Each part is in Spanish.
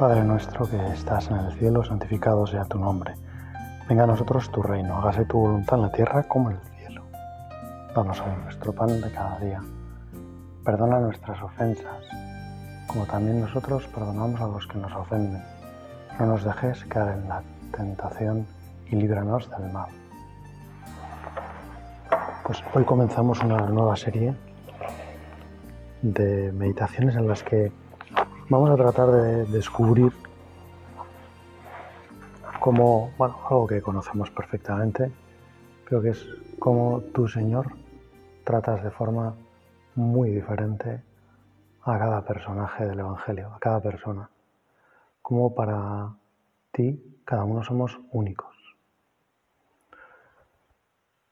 Padre nuestro que estás en el cielo, santificado sea tu nombre. Venga a nosotros tu reino, hágase tu voluntad en la tierra como en el cielo. Danos hoy nuestro pan de cada día. Perdona nuestras ofensas, como también nosotros perdonamos a los que nos ofenden. No nos dejes caer en la tentación y líbranos del mal. Pues hoy comenzamos una nueva serie de meditaciones en las que vamos a tratar de descubrir cómo, bueno, algo que conocemos perfectamente, pero que es cómo tú, Señor, tratas de forma muy diferente a cada personaje del Evangelio, a cada persona. Como para ti, cada uno somos únicos.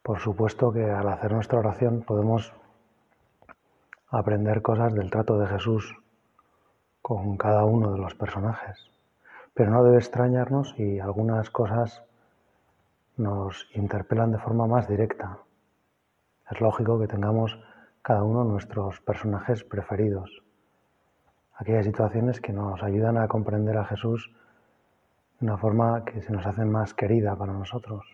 Por supuesto que al hacer nuestra oración podemos aprender cosas del trato de Jesús con cada uno de los personajes. Pero no debe extrañarnos si algunas cosas nos interpelan de forma más directa. Es lógico que tengamos cada uno nuestros personajes preferidos, aquellas situaciones que nos ayudan a comprender a Jesús de una forma que se nos hace más querida para nosotros.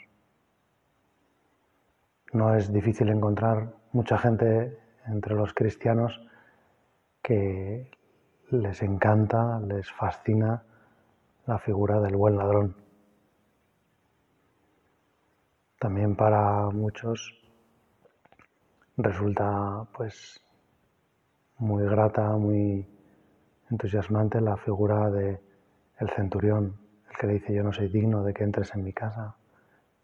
No es difícil encontrar mucha gente entre los cristianos que les encanta, les fascina la figura del buen ladrón. También para muchos resulta pues muy grata, muy entusiasmante la figura de el centurión, el que le dice yo no soy digno de que entres en mi casa,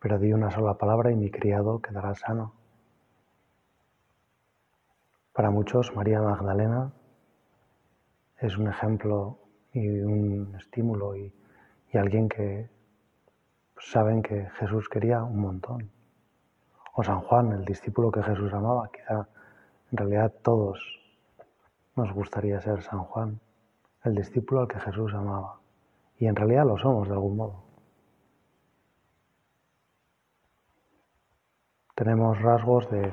pero di una sola palabra y mi criado quedará sano. Para muchos, María Magdalena es un ejemplo y un estímulo y, alguien que saben que Jesús quería un montón. O San Juan, el discípulo que Jesús amaba, quizá en realidad todos nos gustaría ser San Juan, el discípulo al que Jesús amaba. Y en realidad lo somos de algún modo. Tenemos rasgos de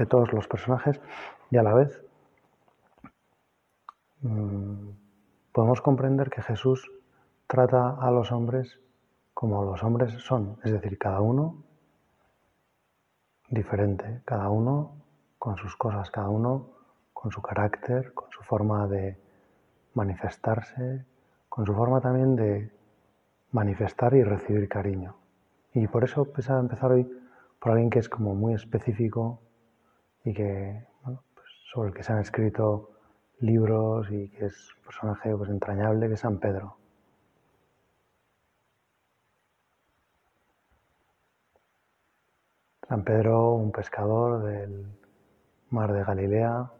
de todos los personajes y a la vez mm, podemos comprender que Jesús trata a los hombres como los hombres son, es decir, cada uno diferente, cada uno con sus cosas, cada uno con su carácter, con su forma de manifestarse, con su forma también de manifestar y recibir cariño. Y por eso pensaba empezar hoy por alguien que es como muy específico, y que, pues, sobre el que se han escrito libros y que es un personaje pues, entrañable, que es San Pedro. San Pedro, un pescador del mar de Galilea,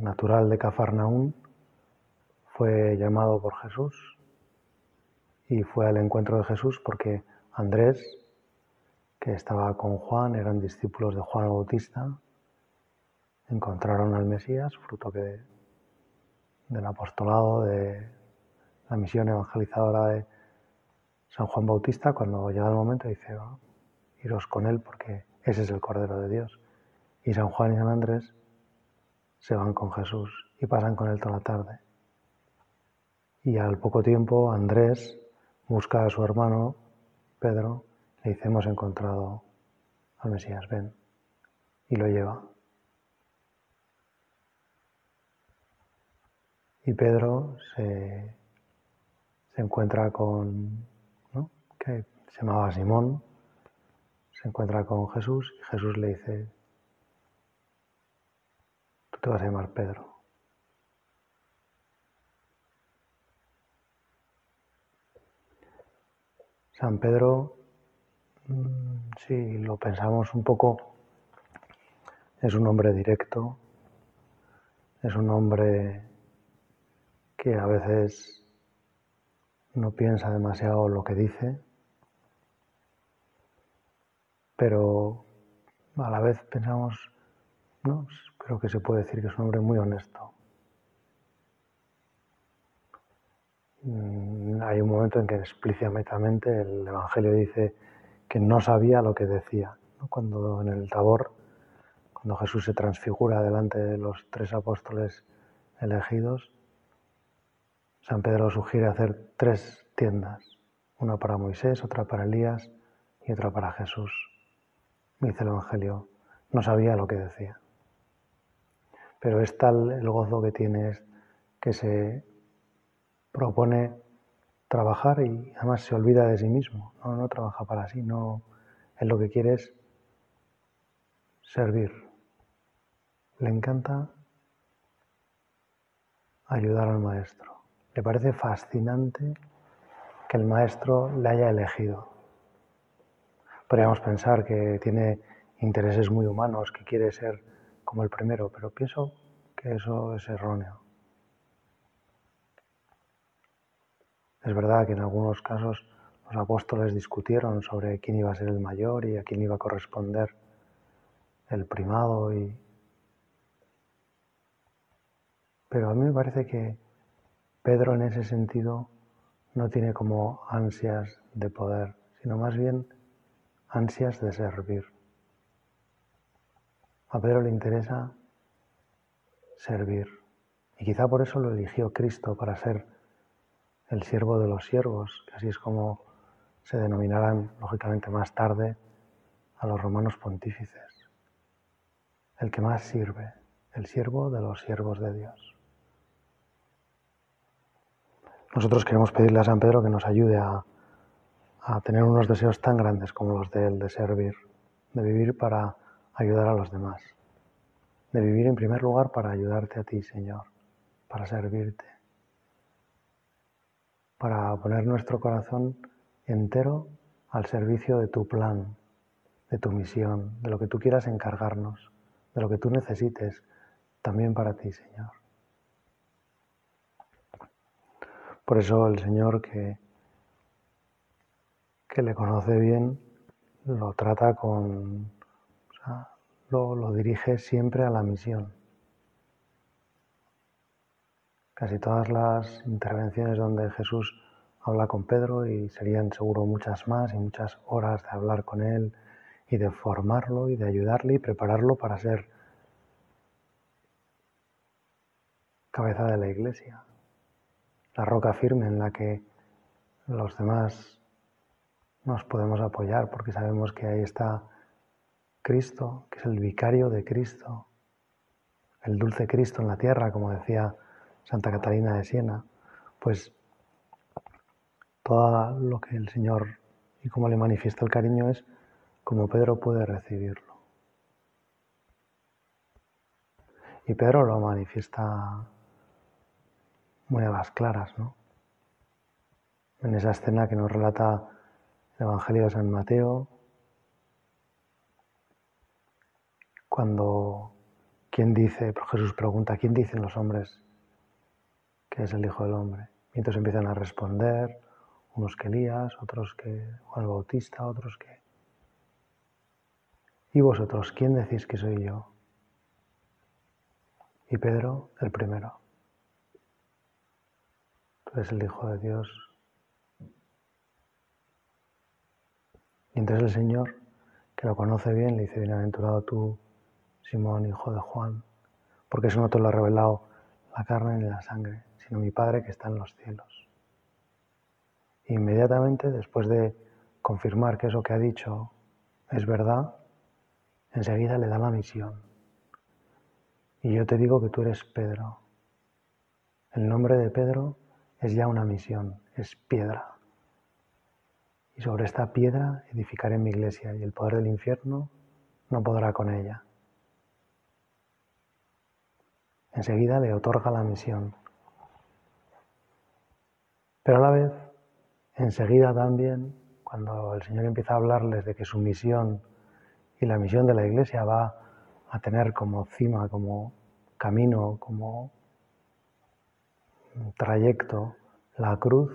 natural de Cafarnaún, fue llamado por Jesús y fue al encuentro de Jesús porque Andrés, que estaba con Juan, eran discípulos de Juan Bautista, encontraron al Mesías, fruto que, del apostolado, de la misión evangelizadora de San Juan Bautista, cuando llega el momento dice, iros con él porque ese es el Cordero de Dios. Y San Juan y San Andrés se van con Jesús y pasan con él toda la tarde. Y al poco tiempo Andrés busca a su hermano Pedro le dice, hemos encontrado al Mesías, ven, y lo lleva. Y Pedro se, encuentra con, ¿no? que se llamaba Simón, se encuentra con Jesús y Jesús le dice, tú te vas a llamar Pedro. San Pedro Mm, si lo pensamos un poco, es un hombre directo, es un hombre que a veces no piensa demasiado lo que dice, pero a la vez pensamos, no, creo que se puede decir que es un hombre muy honesto. Mm, hay un momento en que explícitamente el Evangelio dice que no sabía lo que decía. Cuando en el Tabor, cuando Jesús se transfigura delante de los tres apóstoles elegidos, San Pedro sugiere hacer tres tiendas, una para Moisés, otra para Elías y otra para Jesús. Dice el Evangelio, no sabía lo que decía. Pero es tal el gozo que tiene que se propone trabajar y además se olvida de sí mismo, no, no trabaja para sí, no, él lo que quiere es servir. Le encanta ayudar al maestro. Le parece fascinante que el maestro le haya elegido. Podríamos pensar que tiene intereses muy humanos, que quiere ser como el primero, pero pienso que eso es erróneo. Es verdad que en algunos casos los apóstoles discutieron sobre quién iba a ser el mayor y a quién iba a corresponder el primado y pero a mí me parece que Pedro en ese sentido no tiene como ansias de poder, sino más bien ansias de servir. A Pedro le interesa servir y quizá por eso lo eligió Cristo para ser el siervo de los siervos, que así es como se denominarán lógicamente más tarde a los romanos pontífices. El que más sirve, el siervo de los siervos de Dios. Nosotros queremos pedirle a San Pedro que nos ayude a, a tener unos deseos tan grandes como los de él, de servir, de vivir para ayudar a los demás, de vivir en primer lugar para ayudarte a ti, Señor, para servirte, para poner nuestro corazón entero al servicio de tu plan, de tu misión, de lo que tú quieras encargarnos, de lo que tú necesites también para ti, Señor. Por eso el Señor que, que le conoce bien lo trata con, lo, lo dirige siempre a la misión. Casi todas las intervenciones donde Jesús habla con Pedro y serían seguro muchas más y muchas horas de hablar con él y de formarlo y de ayudarle y prepararlo para ser cabeza de la iglesia, la roca firme en la que los demás nos podemos apoyar porque sabemos que ahí está Cristo, que es el vicario de Cristo, el dulce Cristo en la tierra, como decía Santa Catalina de Siena, pues todo lo que el Señor y cómo le manifiesta el cariño es como Pedro puede recibirlo. Y Pedro lo manifiesta muy a las claras, ¿no? En esa escena que nos relata el Evangelio de San Mateo, cuando ¿quién dice, Jesús pregunta, ¿quién dicen los hombres que es el Hijo del Hombre? Y entonces empiezan a responder, unos que Elías, otros que Juan el Bautista, otros que... ¿Y vosotros quién decís que soy yo? Y Pedro, el primero. Eres el Hijo de Dios. Y entonces el Señor, que lo conoce bien, le dice, bienaventurado tú, Simón, hijo de Juan, porque eso no te lo ha revelado la carne ni la sangre, sino mi Padre que está en los cielos. Inmediatamente después de confirmar que eso que ha dicho es verdad, enseguida le da la misión. Y yo te digo que tú eres Pedro. El nombre de Pedro es ya una misión, es piedra. Y sobre esta piedra edificaré mi iglesia y el poder del infierno no podrá con ella. Enseguida le otorga la misión. Pero a la vez Enseguida también, cuando el Señor empieza a hablarles de que su misión y la misión de la Iglesia va a tener como cima, como camino, como trayecto la cruz,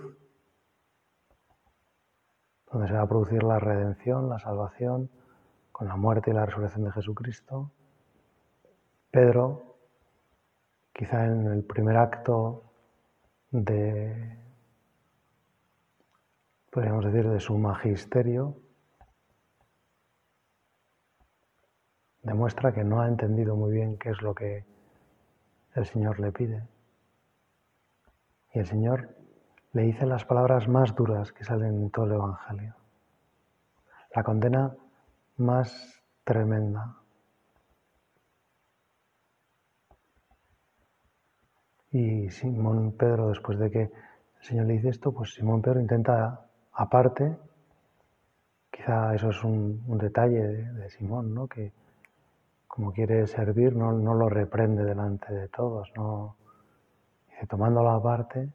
donde se va a producir la redención, la salvación, con la muerte y la resurrección de Jesucristo. Pedro, quizá en el primer acto de podríamos decir, de su magisterio, demuestra que no ha entendido muy bien qué es lo que el Señor le pide. Y el Señor le dice las palabras más duras que salen en todo el Evangelio. La condena más tremenda. Y Simón Pedro, después de que el Señor le dice esto, pues Simón Pedro intenta aparte, quizá eso es un, detalle de, Simón, ¿no? que como quiere servir no, no, lo reprende delante de todos, no, dice, tomándolo aparte,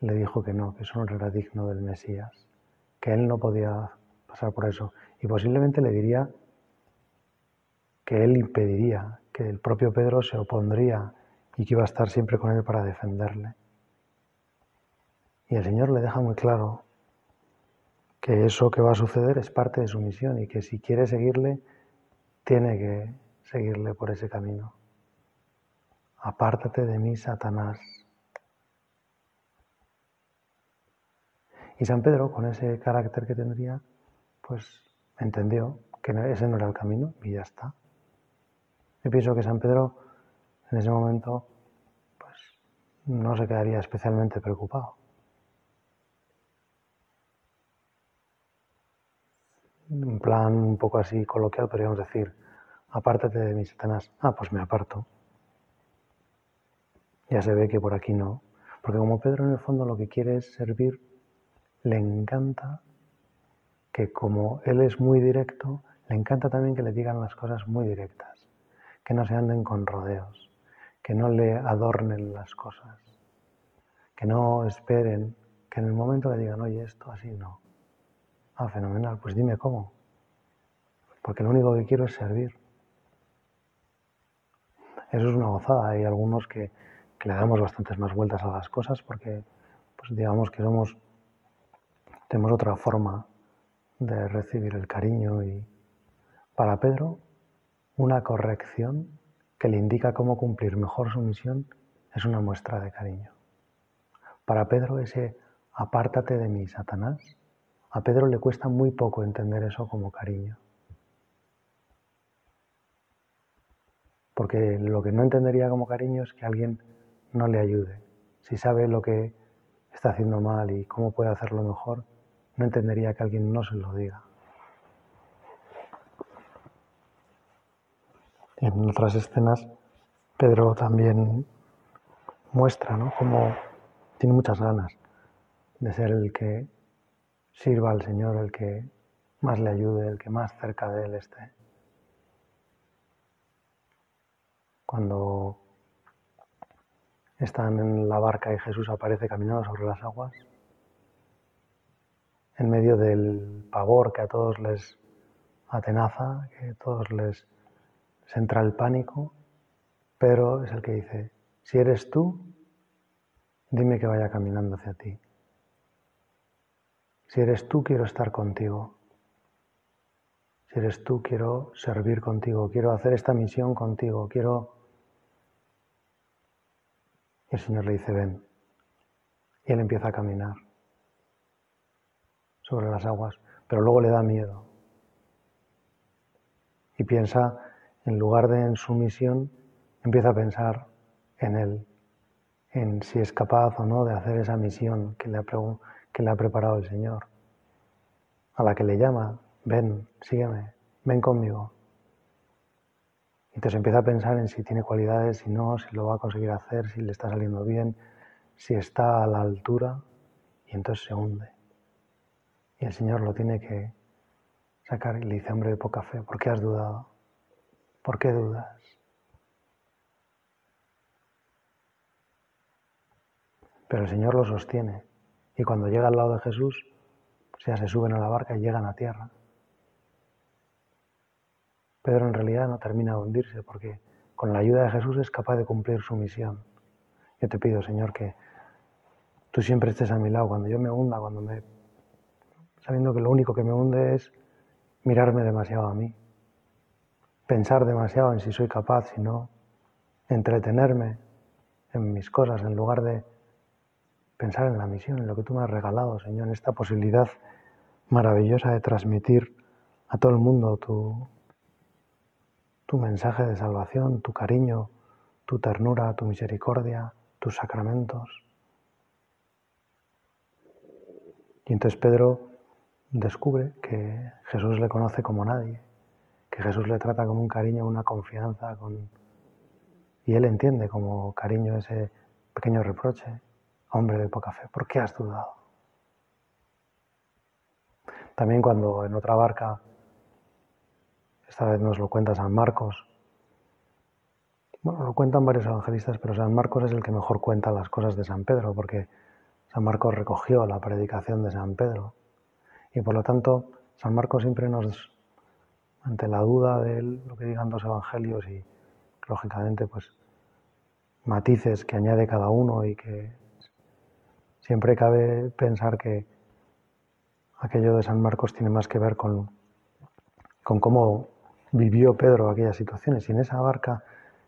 le dijo que no, que eso no era digno del Mesías, que él no podía pasar por eso. Y posiblemente le diría que él impediría, que el propio Pedro se opondría y que iba a estar siempre con él para defenderle. Y el Señor le deja muy claro que eso que va a suceder es parte de su misión y que si quiere seguirle, tiene que seguirle por ese camino. Apártate de mí, Satanás. Y San Pedro, con ese carácter que tendría, pues entendió que ese no era el camino y ya está. Yo pienso que San Pedro en ese momento pues no se quedaría especialmente preocupado. En plan un poco así coloquial podríamos decir, apártate de mí, Satanás. Ah, pues me aparto. Ya se ve que por aquí no. Porque como Pedro en el fondo lo que quiere es servir le encanta que como él es muy directo, le encanta también que le digan las cosas muy directas, que no se anden con rodeos, que no le adornen las cosas, que no esperen que en el momento le digan, oye, esto así no. Ah, fenomenal, pues dime cómo. Porque lo único que quiero es servir. Eso es una gozada. Hay algunos que, que le damos bastantes más vueltas a las cosas porque, pues digamos que somos tenemos otra forma de recibir el cariño y para Pedro una corrección que le indica cómo cumplir mejor su misión es una muestra de cariño. Para Pedro ese apártate de mí, Satanás, a Pedro le cuesta muy poco entender eso como cariño. Porque lo que no entendería como cariño es que alguien no le ayude. Si sabe lo que está haciendo mal y cómo puede hacerlo mejor, no entendería que alguien no se lo diga. En otras escenas, Pedro también muestra ¿no? cómo tiene muchas ganas de ser el que sirva al Señor, el que más le ayude, el que más cerca de Él esté. Cuando están en la barca y Jesús aparece caminando sobre las aguas, en medio del pavor que a todos les atenaza, que a todos les, entra el pánico, pero es el que dice, si eres tú, dime que vaya caminando hacia ti. Si eres tú, quiero estar contigo. Si eres tú, quiero servir contigo, quiero hacer esta misión contigo, quiero... Y el Señor le dice, ven. Y él empieza a caminar sobre las aguas, pero luego le da miedo. Y piensa, en lugar de en su misión, empieza a pensar en él, en si es capaz o no de hacer esa misión que le ha, que le ha preparado el Señor, a la que le llama, ven, sígueme, ven conmigo. Entonces empieza a pensar en si tiene cualidades, si no, si lo va a conseguir hacer, si le está saliendo bien, si está a la altura, y entonces se hunde. Y el Señor lo tiene que sacar y le dice, hombre de poca fe, ¿por qué has dudado? ¿Por qué dudas? Pero el Señor lo sostiene y cuando llega al lado de Jesús, pues ya se suben a la barca y llegan a tierra. Pedro en realidad no termina de hundirse porque con la ayuda de Jesús es capaz de cumplir su misión. Yo te pido, Señor, que tú siempre estés a mi lado cuando yo me hunda, cuando me sabiendo que lo único que me hunde es mirarme demasiado a mí, pensar demasiado en si soy capaz, si no, entretenerme en mis cosas en lugar de pensar en la misión, en lo que tú me has regalado, Señor, en esta posibilidad maravillosa de transmitir a todo el mundo tu, tu mensaje de salvación, tu cariño, tu ternura, tu misericordia, tus sacramentos. Y entonces Pedro descubre que Jesús le conoce como nadie, que Jesús le trata con un cariño, una confianza, con... y él entiende como cariño ese pequeño reproche, hombre de poca fe, ¿por qué has dudado? También cuando en otra barca, esta vez nos lo cuenta San Marcos, bueno, lo cuentan varios evangelistas, pero San Marcos es el que mejor cuenta las cosas de San Pedro, porque San Marcos recogió la predicación de San Pedro. Y por lo tanto, San Marcos siempre nos, ante la duda de lo que digan los evangelios y lógicamente pues matices que añade cada uno y que siempre cabe pensar que aquello de San Marcos tiene más que ver con, con cómo vivió Pedro aquellas situaciones. Y en esa barca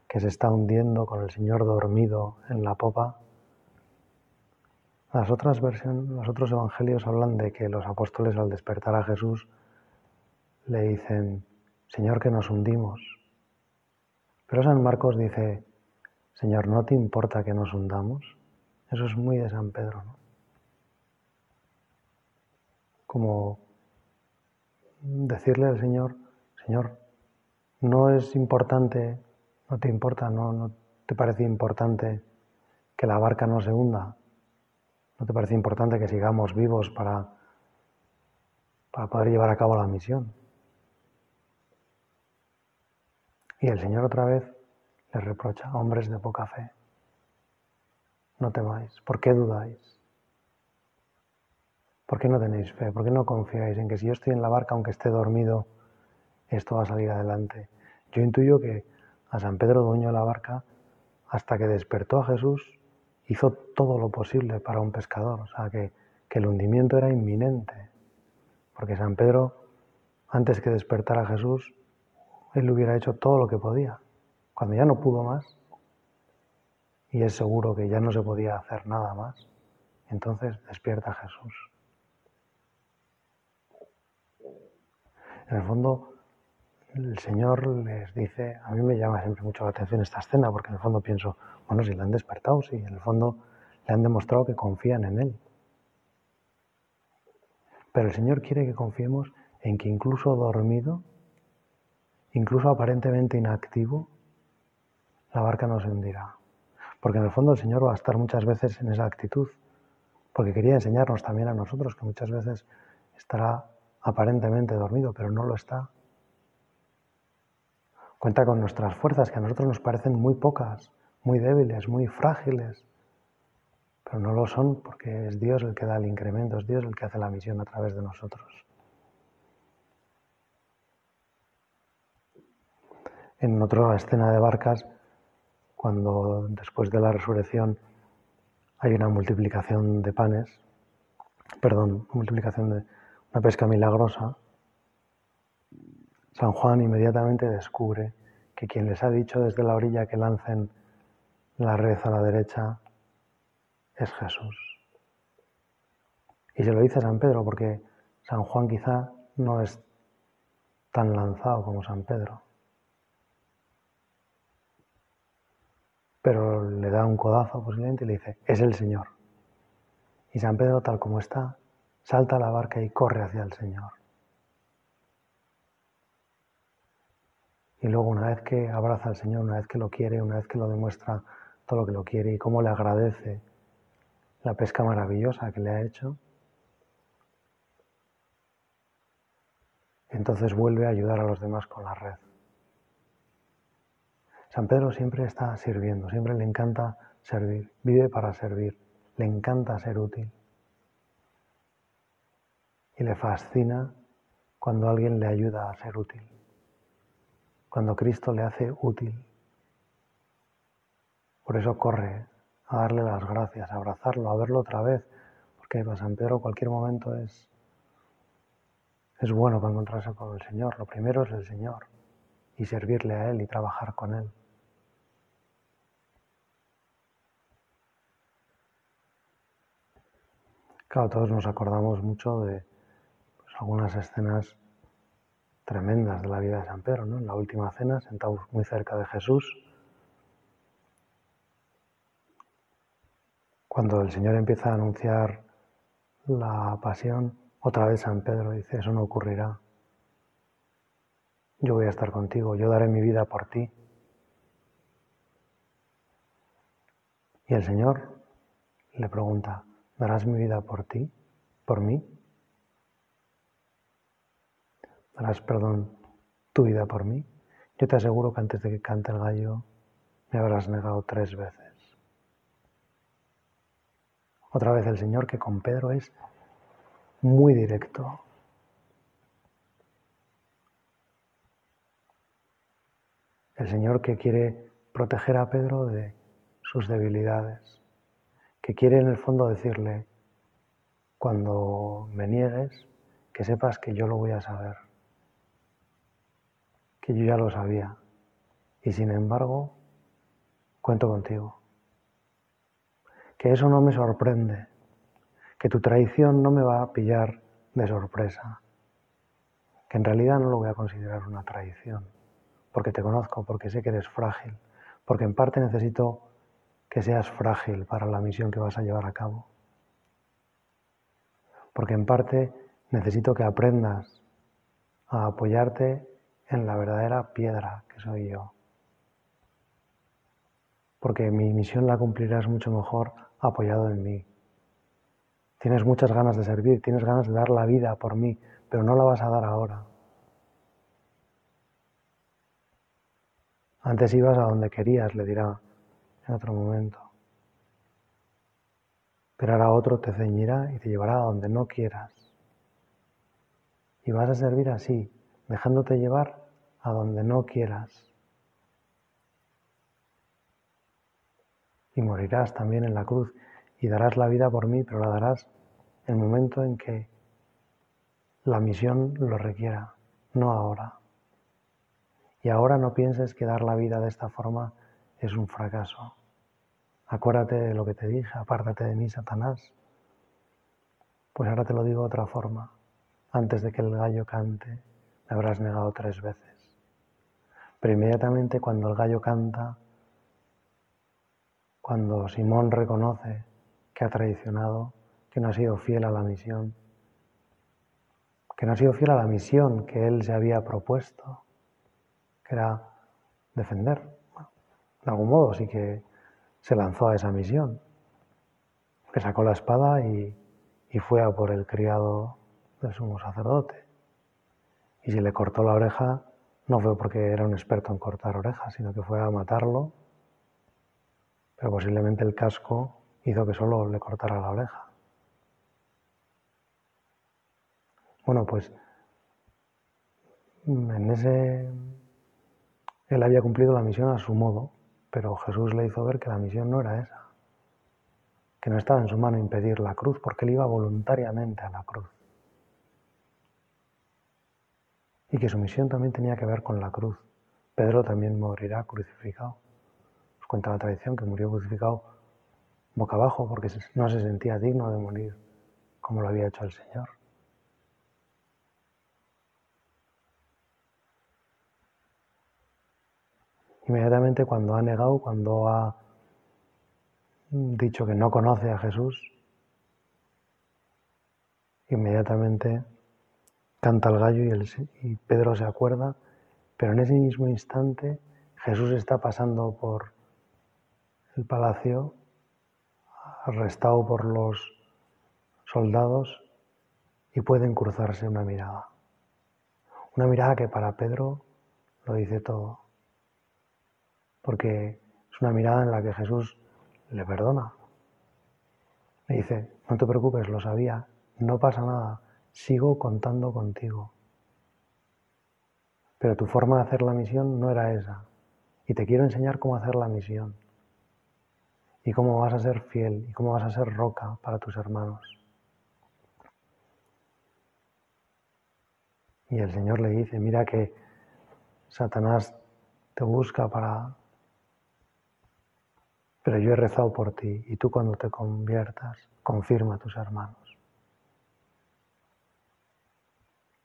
que se está hundiendo con el Señor dormido en la popa, las otras versiones, los otros evangelios hablan de que los apóstoles al despertar a Jesús le dicen, Señor, que nos hundimos. Pero San Marcos dice, Señor, ¿no te importa que nos hundamos? Eso es muy de San Pedro, ¿no? Como decirle al Señor, Señor, no es importante, no te importa, no, te parece importante que la barca no se hunda, ¿No te parece importante que sigamos vivos para, para poder llevar a cabo la misión? Y el Señor otra vez les reprocha, hombres de poca fe, no temáis, ¿por qué dudáis? ¿Por qué no tenéis fe? ¿Por qué no confiáis en que si yo estoy en la barca, aunque esté dormido, esto va a salir adelante? Yo intuyo que a San Pedro dueño de la barca, hasta que despertó a Jesús, hizo todo lo posible para un pescador, o sea que, el hundimiento era inminente, porque San Pedro, antes que despertar a Jesús, él hubiera hecho todo lo que podía. Cuando ya no pudo más, y es seguro que ya no se podía hacer nada más, entonces despierta a Jesús. En el fondo, el Señor les dice, a mí me llama siempre mucho la atención esta escena, porque en el fondo pienso, bueno, si le han despertado, sí, en el fondo le han demostrado que confían en Él. Pero el Señor quiere que confiemos en que incluso dormido, incluso aparentemente inactivo, la barca no se hundirá. Porque en el fondo el Señor va a estar muchas veces en esa actitud, porque quería enseñarnos también a nosotros que muchas veces estará aparentemente dormido, pero no lo está Cuenta con nuestras fuerzas, que a nosotros nos parecen muy pocas, muy débiles, muy frágiles, pero no lo son porque es Dios el que da el incremento, es Dios el que hace la misión a través de nosotros. En otra escena de barcas, cuando después de la resurrección hay una multiplicación de panes, perdón, multiplicación de una pesca milagrosa, San Juan inmediatamente descubre que quien les ha dicho desde la orilla que lancen la red a la derecha es Jesús. Y se lo dice San Pedro porque San Juan quizá no es tan lanzado como San Pedro. Pero le da un codazo posiblemente y le dice, es el Señor. Y San Pedro, tal como está, salta a la barca y corre hacia el Señor. Y luego una vez que abraza al Señor, una vez que lo quiere, una vez que lo demuestra todo lo que lo quiere y cómo le agradece la pesca maravillosa que le ha hecho, entonces vuelve a ayudar a los demás con la red. San Pedro siempre está sirviendo, siempre le encanta servir, vive para servir, le encanta ser útil. Y le fascina cuando alguien le ayuda a ser útil cuando Cristo le hace útil. Por eso corre a darle las gracias, a abrazarlo, a verlo otra vez, porque para San Pedro cualquier momento es, es bueno para encontrarse con el Señor. Lo primero es el Señor y servirle a Él y trabajar con Él. Claro, todos nos acordamos mucho de pues, algunas escenas tremendas de la vida de San Pedro, ¿no? En la última cena, sentados muy cerca de Jesús, cuando el Señor empieza a anunciar la pasión, otra vez San Pedro dice, eso no ocurrirá. Yo voy a estar contigo, yo daré mi vida por ti. Y el Señor le pregunta, ¿darás mi vida por ti? ¿Por mí? ¿Darás, perdón, tu vida por mí? Yo te aseguro que antes de que cante el gallo me habrás negado tres veces. Otra vez el Señor que con Pedro es muy directo. El Señor que quiere proteger a Pedro de sus debilidades, que quiere en el fondo decirle, cuando me niegues, que sepas que yo lo voy a saber, que yo ya lo sabía, y sin embargo, cuento contigo. Que eso no me sorprende, que tu traición no me va a pillar de sorpresa, que en realidad no lo voy a considerar una traición, porque te conozco, porque sé que eres frágil, porque en parte necesito que seas frágil para la misión que vas a llevar a cabo, porque en parte necesito que aprendas a apoyarte en la verdadera piedra que soy yo, porque mi misión la cumplirás mucho mejor apoyado en mí, Tienes muchas ganas de servir, tienes ganas de dar la vida por mí, pero no la vas a dar ahora. Antes ibas a donde querías, le dirá en otro momento. Pero ahora otro te ceñirá y te llevará a donde no quieras. Y vas a servir así, dejándote llevar a donde no quieras. Y morirás también en la cruz y darás la vida por mí, pero la darás en el momento en que la misión lo requiera, no ahora. Y ahora no pienses que dar la vida de esta forma es un fracaso. Acuérdate de lo que te dije, apártate de mí, Satanás. Pues ahora te lo digo de otra forma. Antes de que el gallo cante, habrás negado tres veces. Pero inmediatamente cuando el gallo canta, cuando Simón reconoce que ha traicionado, que no ha sido fiel a la misión, que no ha sido fiel a la misión que él se había propuesto, que era defender. de algún modo sí que se lanzó a esa misión, que sacó la espada y, y fue a por el criado del sumo sacerdote. Y si le cortó la oreja, no fue porque era un experto en cortar orejas, sino que fue a matarlo, pero posiblemente el casco hizo que solo le cortara la oreja. Bueno, pues en ese él había cumplido la misión a su modo, pero Jesús le hizo ver que la misión no era esa, que no estaba en su mano impedir la cruz, porque él iba voluntariamente a la cruz. Y que su misión también tenía que ver con la cruz. Pedro también morirá crucificado. Os cuenta la tradición que murió crucificado boca abajo porque no se sentía digno de morir como lo había hecho el Señor. Inmediatamente cuando ha negado, cuando ha dicho que no conoce a Jesús, inmediatamente canta el gallo y, y Pedro se acuerda, pero en ese mismo instante Jesús está pasando por el palacio arrestado por los soldados y pueden cruzarse una mirada. Una mirada que para Pedro lo dice todo, porque es una mirada en la que Jesús le perdona. Le dice, no te preocupes, lo sabía, no pasa nada, sigo contando contigo. Pero tu forma de hacer la misión no era esa, y te quiero enseñar cómo hacer la misión y cómo vas a ser fiel y cómo vas a ser roca para tus hermanos. Y el Señor le dice, mira que Satanás te busca para... Pero yo he rezado por ti y tú cuando te conviertas, confirma a tus hermanos.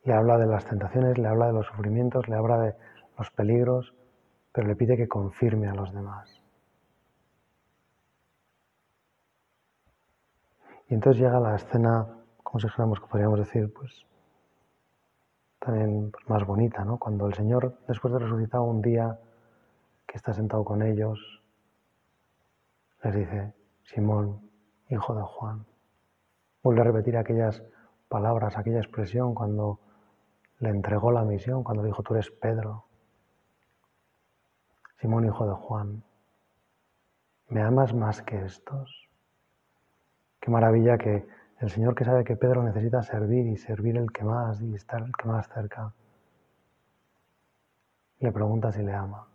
Le habla de las tentaciones, le habla de los sufrimientos, le habla de los peligros, pero le pide que confirme a los demás. Y entonces llega la escena, como si dijéramos que podríamos decir, pues también más bonita, ¿no? Cuando el Señor, después de resucitar un día que está sentado con ellos, les dice, Simón, hijo de Juan. Vuelve a repetir aquellas palabras, aquella expresión cuando le entregó la misión, cuando dijo, tú eres Pedro, Simón, hijo de Juan. ¿Me amas más que estos? Qué maravilla que el Señor que sabe que Pedro necesita servir y servir el que más y estar el que más cerca, le pregunta si le ama.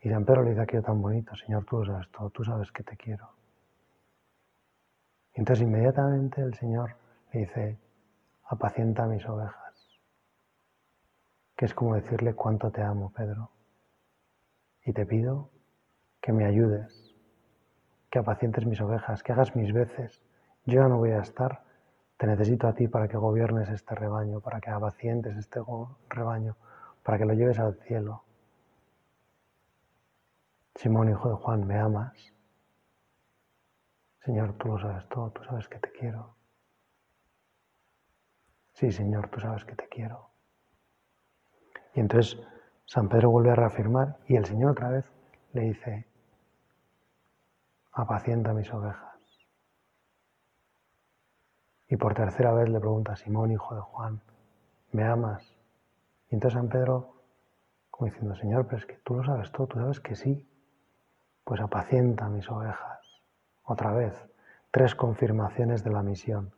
Y San Pedro le dice aquello tan bonito, Señor, tú lo sabes todo, tú sabes que te quiero. Y entonces inmediatamente el Señor le dice, apacienta mis ovejas, es como decirle cuánto te amo, Pedro. Y te pido que me ayudes, que apacientes mis ovejas, que hagas mis veces. Yo ya no voy a estar, te necesito a ti para que gobiernes este rebaño, para que apacientes este rebaño, para que lo lleves al cielo. Simón, hijo de Juan, ¿me amas? Señor, tú lo sabes todo, tú sabes que te quiero. Sí, Señor, tú sabes que te quiero. Y entonces San Pedro vuelve a reafirmar y el Señor otra vez le dice, apacienta mis ovejas. Y por tercera vez le pregunta a Simón, hijo de Juan, ¿me amas? Y entonces San Pedro, como diciendo, Señor, pero es que tú lo sabes todo, tú sabes que sí pues apacienta mis ovejas. Otra vez, tres confirmaciones de la misión,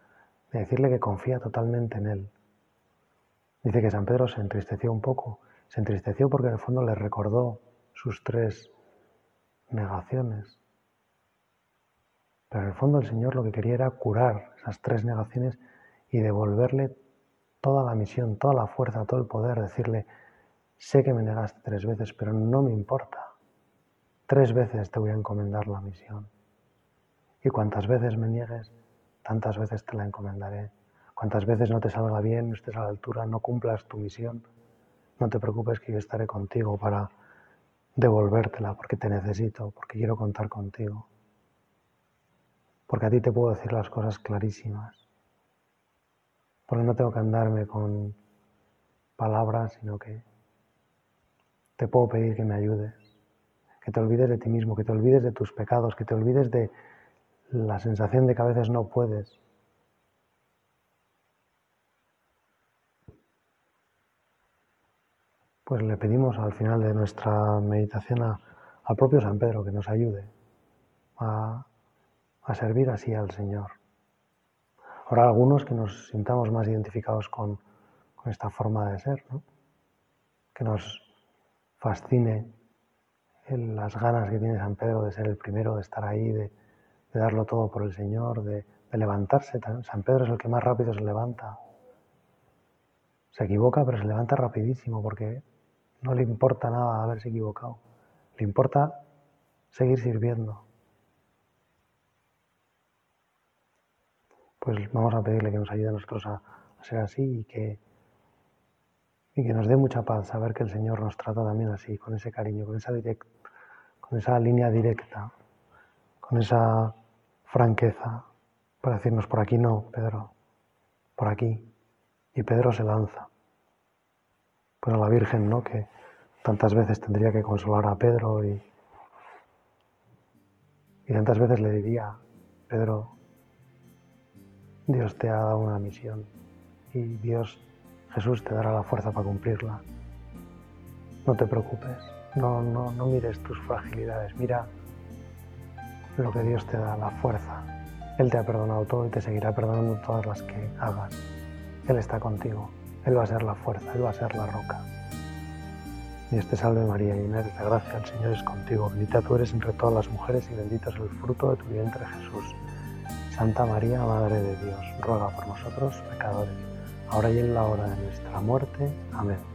de decirle que confía totalmente en él. Dice que San Pedro se entristeció un poco, se entristeció porque en el fondo le recordó sus tres negaciones. Pero en el fondo el Señor lo que quería era curar esas tres negaciones y devolverle toda la misión, toda la fuerza, todo el poder, decirle, sé que me negaste tres veces, pero no me importa. Tres veces te voy a encomendar la misión. Y cuantas veces me niegues, tantas veces te la encomendaré. Cuantas veces no te salga bien, no estés a la altura, no cumplas tu misión, no te preocupes que yo estaré contigo para devolvértela, porque te necesito, porque quiero contar contigo. Porque a ti te puedo decir las cosas clarísimas. Porque no tengo que andarme con palabras, sino que te puedo pedir que me ayudes que te olvides de ti mismo, que te olvides de tus pecados, que te olvides de la sensación de que a veces no puedes. Pues le pedimos al final de nuestra meditación al propio San Pedro que nos ayude a, servir así al Señor. Ahora algunos que nos sintamos más identificados con, esta forma de ser, que nos fascine las ganas que tiene San Pedro de ser el primero, de estar ahí, de, darlo todo por el Señor, de, levantarse. San Pedro es el que más rápido se levanta. Se equivoca, pero se levanta rapidísimo porque no le importa nada haberse equivocado. Le importa seguir sirviendo. Pues vamos a pedirle que nos ayude a nosotros a, ser así y que, y que nos dé mucha paz saber que el Señor nos trata también así, con ese cariño, con esa dirección con esa línea directa, con esa franqueza, para decirnos, por aquí no, Pedro, por aquí. Y Pedro se lanza. Pues a la Virgen, ¿no? Que tantas veces tendría que consolar a Pedro y, y tantas veces le diría, Pedro, Dios te ha dado una misión y Dios, Jesús, te dará la fuerza para cumplirla. No te preocupes. No, no, no mires tus fragilidades, mira lo que Dios te da, la fuerza. Él te ha perdonado todo y te seguirá perdonando todas las que hagas. Él está contigo, Él va a ser la fuerza, Él va a ser la roca. Dios te salve María, llena de gracia, el Señor es contigo, bendita tú eres entre todas las mujeres y bendito es el fruto de tu vientre Jesús. Santa María, Madre de Dios, ruega por nosotros pecadores, ahora y en la hora de nuestra muerte. Amén.